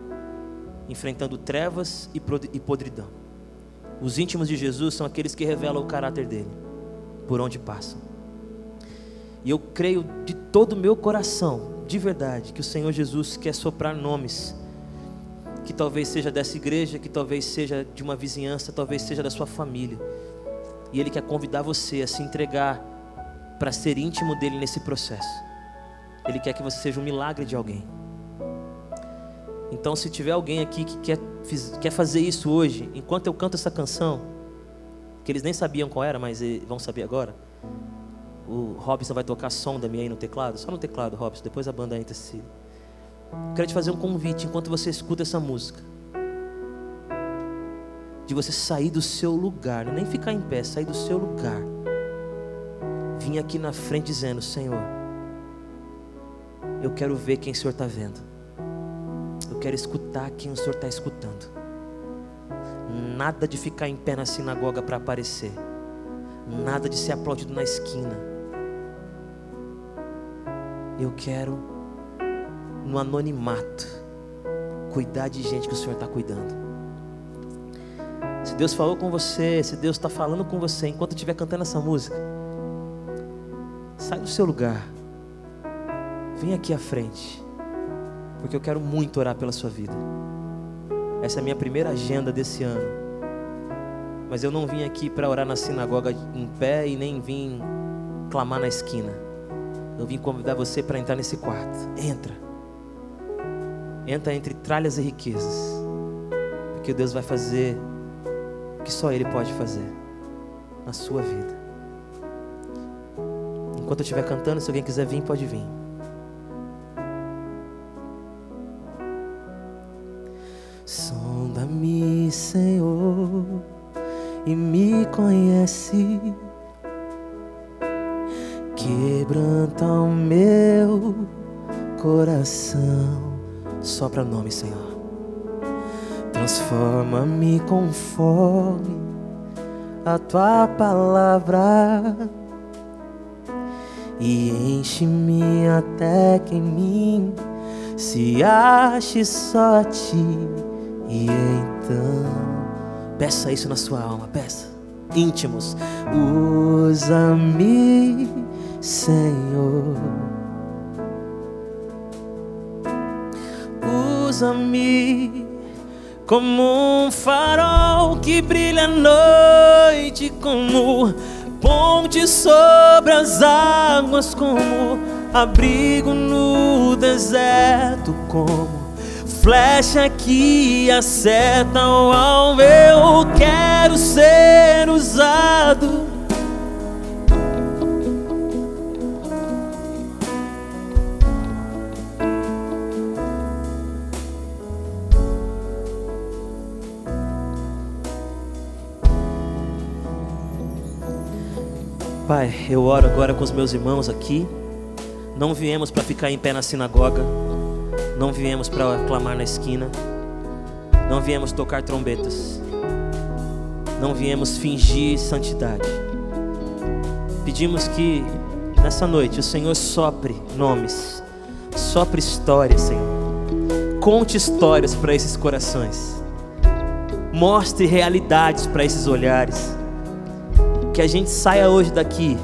enfrentando trevas e podridão. Os íntimos de Jesus são aqueles que revelam o caráter dele, por onde passam. E eu creio de todo o meu coração, de verdade, que o Senhor Jesus quer soprar nomes, que talvez seja dessa igreja, que talvez seja de uma vizinhança, talvez seja da sua família. E Ele quer convidar você a se entregar para ser íntimo dele nesse processo. Ele quer que você seja um milagre de alguém. Então, se tiver alguém aqui que quer, quer fazer isso hoje, enquanto eu canto essa canção, que eles nem sabiam qual era, mas vão saber agora. O Robson vai tocar sonda minha aí no teclado, só no teclado, Robson, depois a banda entra se. Quero te fazer um convite enquanto você escuta essa música. De você sair do seu lugar, nem ficar em pé, sair do seu lugar. Vim aqui na frente dizendo: Senhor, eu quero ver quem o Senhor está vendo quero escutar quem o Senhor está escutando. Nada de ficar em pé na sinagoga para aparecer. Nada de ser aplaudido na esquina. Eu quero, no anonimato, cuidar de gente que o Senhor está cuidando. Se Deus falou com você, se Deus está falando com você enquanto estiver cantando essa música, sai do seu lugar, vem aqui à frente porque eu quero muito orar pela sua vida. Essa é a minha primeira agenda desse ano. Mas eu não vim aqui para orar na sinagoga em pé e nem vim clamar na esquina. Eu vim convidar você para entrar nesse quarto. Entra. Entra entre tralhas e riquezas. Porque Deus vai fazer o que só Ele pode fazer na sua vida. Enquanto eu estiver cantando, se alguém quiser vir, pode vir. Quebranta o meu coração. Sopra o nome, Senhor. Transforma-me conforme a tua palavra e enche-me até que em mim se ache só a ti. E então, peça isso na sua alma, peça. Íntimos, usa-me, Senhor. Usa-me como um farol que brilha à noite, como ponte sobre as águas, como abrigo no deserto, como flecha que acerta o alvo. Eu quero ser usado. Pai, eu oro agora com os meus irmãos aqui. Não viemos para ficar em pé na sinagoga. Não viemos para clamar na esquina. Não viemos tocar trombetas. Não viemos fingir santidade. Pedimos que nessa noite o Senhor sopre nomes, sopre histórias, Senhor. Conte histórias para esses corações. Mostre realidades para esses olhares. Que a gente saia hoje daqui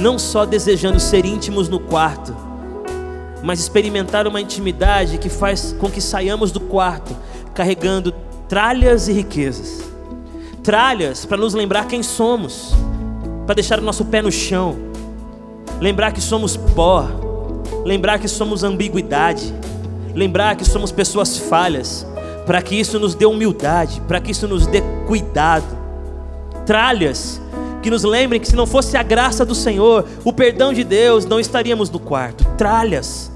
não só desejando ser íntimos no quarto, mas experimentar uma intimidade que faz com que saiamos do quarto carregando tralhas e riquezas. Tralhas para nos lembrar quem somos, para deixar o nosso pé no chão, lembrar que somos pó, lembrar que somos ambiguidade, lembrar que somos pessoas falhas, para que isso nos dê humildade, para que isso nos dê cuidado. Tralhas que nos lembrem que se não fosse a graça do Senhor, o perdão de Deus, não estaríamos no quarto. Tralhas,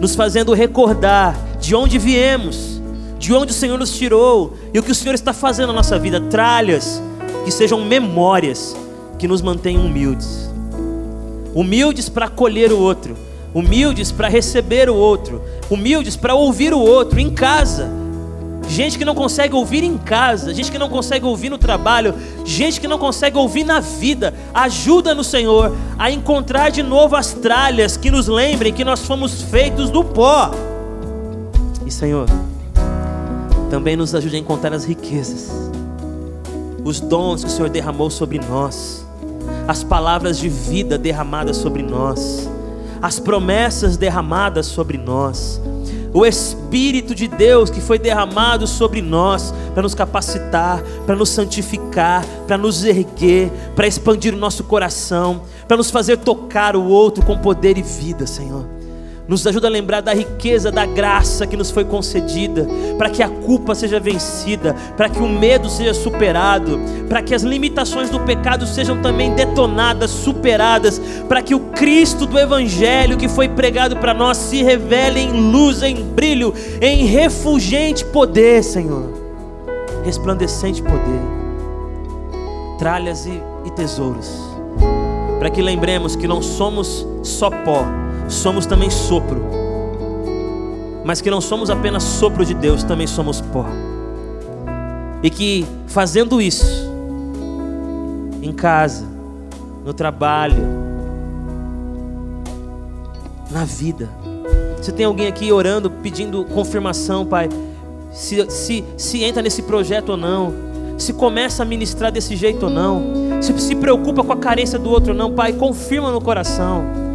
nos fazendo recordar de onde viemos, de onde o Senhor nos tirou e o que o Senhor está fazendo na nossa vida. Tralhas que sejam memórias que nos mantenham humildes, humildes para acolher o outro, humildes para receber o outro, humildes para ouvir o outro em casa gente que não consegue ouvir em casa, gente que não consegue ouvir no trabalho, gente que não consegue ouvir na vida. Ajuda no Senhor a encontrar de novo as tralhas que nos lembrem que nós fomos feitos do pó. E Senhor, também nos ajude a encontrar as riquezas, os dons que o Senhor derramou sobre nós, as palavras de vida derramadas sobre nós, as promessas derramadas sobre nós o Espírito de Deus que foi derramado sobre nós para nos capacitar, para nos santificar, para nos erguer, para expandir o nosso coração, para nos fazer tocar o outro com poder e vida, Senhor. Nos ajuda a lembrar da riqueza da graça que nos foi concedida, para que a culpa seja vencida, para que o medo seja superado, para que as limitações do pecado sejam também detonadas, superadas, para que o Cristo do Evangelho que foi pregado para nós se revele em luz, em brilho, em refulgente poder, Senhor, resplandecente poder, tralhas e, e tesouros, para que lembremos que não somos só pó somos também sopro. Mas que não somos apenas sopro de Deus, também somos pó. E que fazendo isso, em casa, no trabalho, na vida. Você tem alguém aqui orando, pedindo confirmação, Pai, se, se, se entra nesse projeto ou não, se começa a ministrar desse jeito ou não, se se preocupa com a carência do outro ou não, Pai, confirma no coração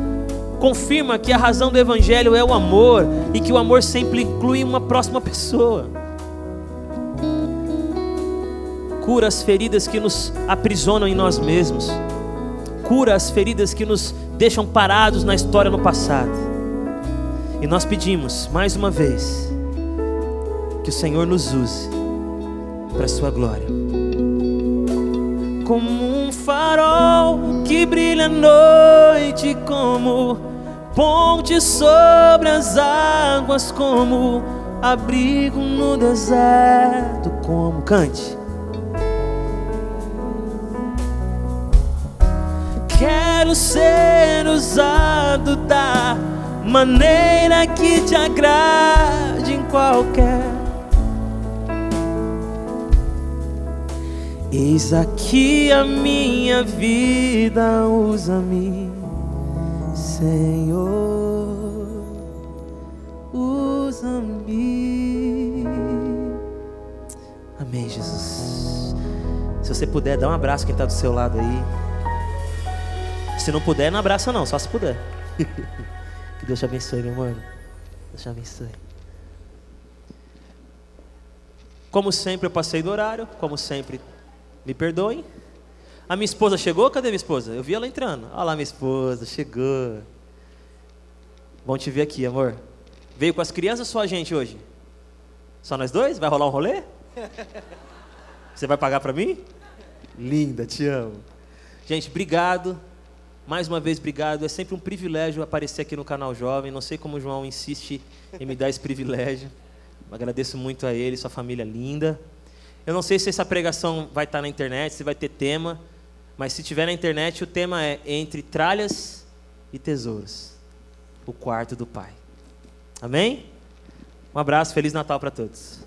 confirma que a razão do Evangelho é o amor e que o amor sempre inclui uma próxima pessoa. Cura as feridas que nos aprisionam em nós mesmos. Cura as feridas que nos deixam parados na história no passado. E nós pedimos, mais uma vez, que o Senhor nos use para a Sua glória. Como um farol que brilha à noite, como ponte sobre as águas como abrigo no deserto. Como cante. Quero ser usado da maneira que te agrade em qualquer. Eis aqui a minha vida, usa-me, Senhor, usa-me. Amém, Jesus. Se você puder, dá um abraço quem está do seu lado aí. Se não puder, não abraça não, só se puder. que Deus te abençoe, meu mano. Deus te abençoe. Como sempre, eu passei do horário. Como sempre, me perdoem. A minha esposa chegou? Cadê minha esposa? Eu vi ela entrando. Olha lá, minha esposa, chegou. Bom te ver aqui, amor. Veio com as crianças ou só a gente hoje? Só nós dois? Vai rolar um rolê? Você vai pagar para mim? Linda, te amo. Gente, obrigado. Mais uma vez, obrigado. É sempre um privilégio aparecer aqui no canal Jovem. Não sei como o João insiste em me dar esse privilégio. Agradeço muito a ele, sua família linda. Eu não sei se essa pregação vai estar na internet, se vai ter tema, mas se tiver na internet, o tema é Entre Tralhas e Tesouros o quarto do Pai. Amém? Um abraço, Feliz Natal para todos.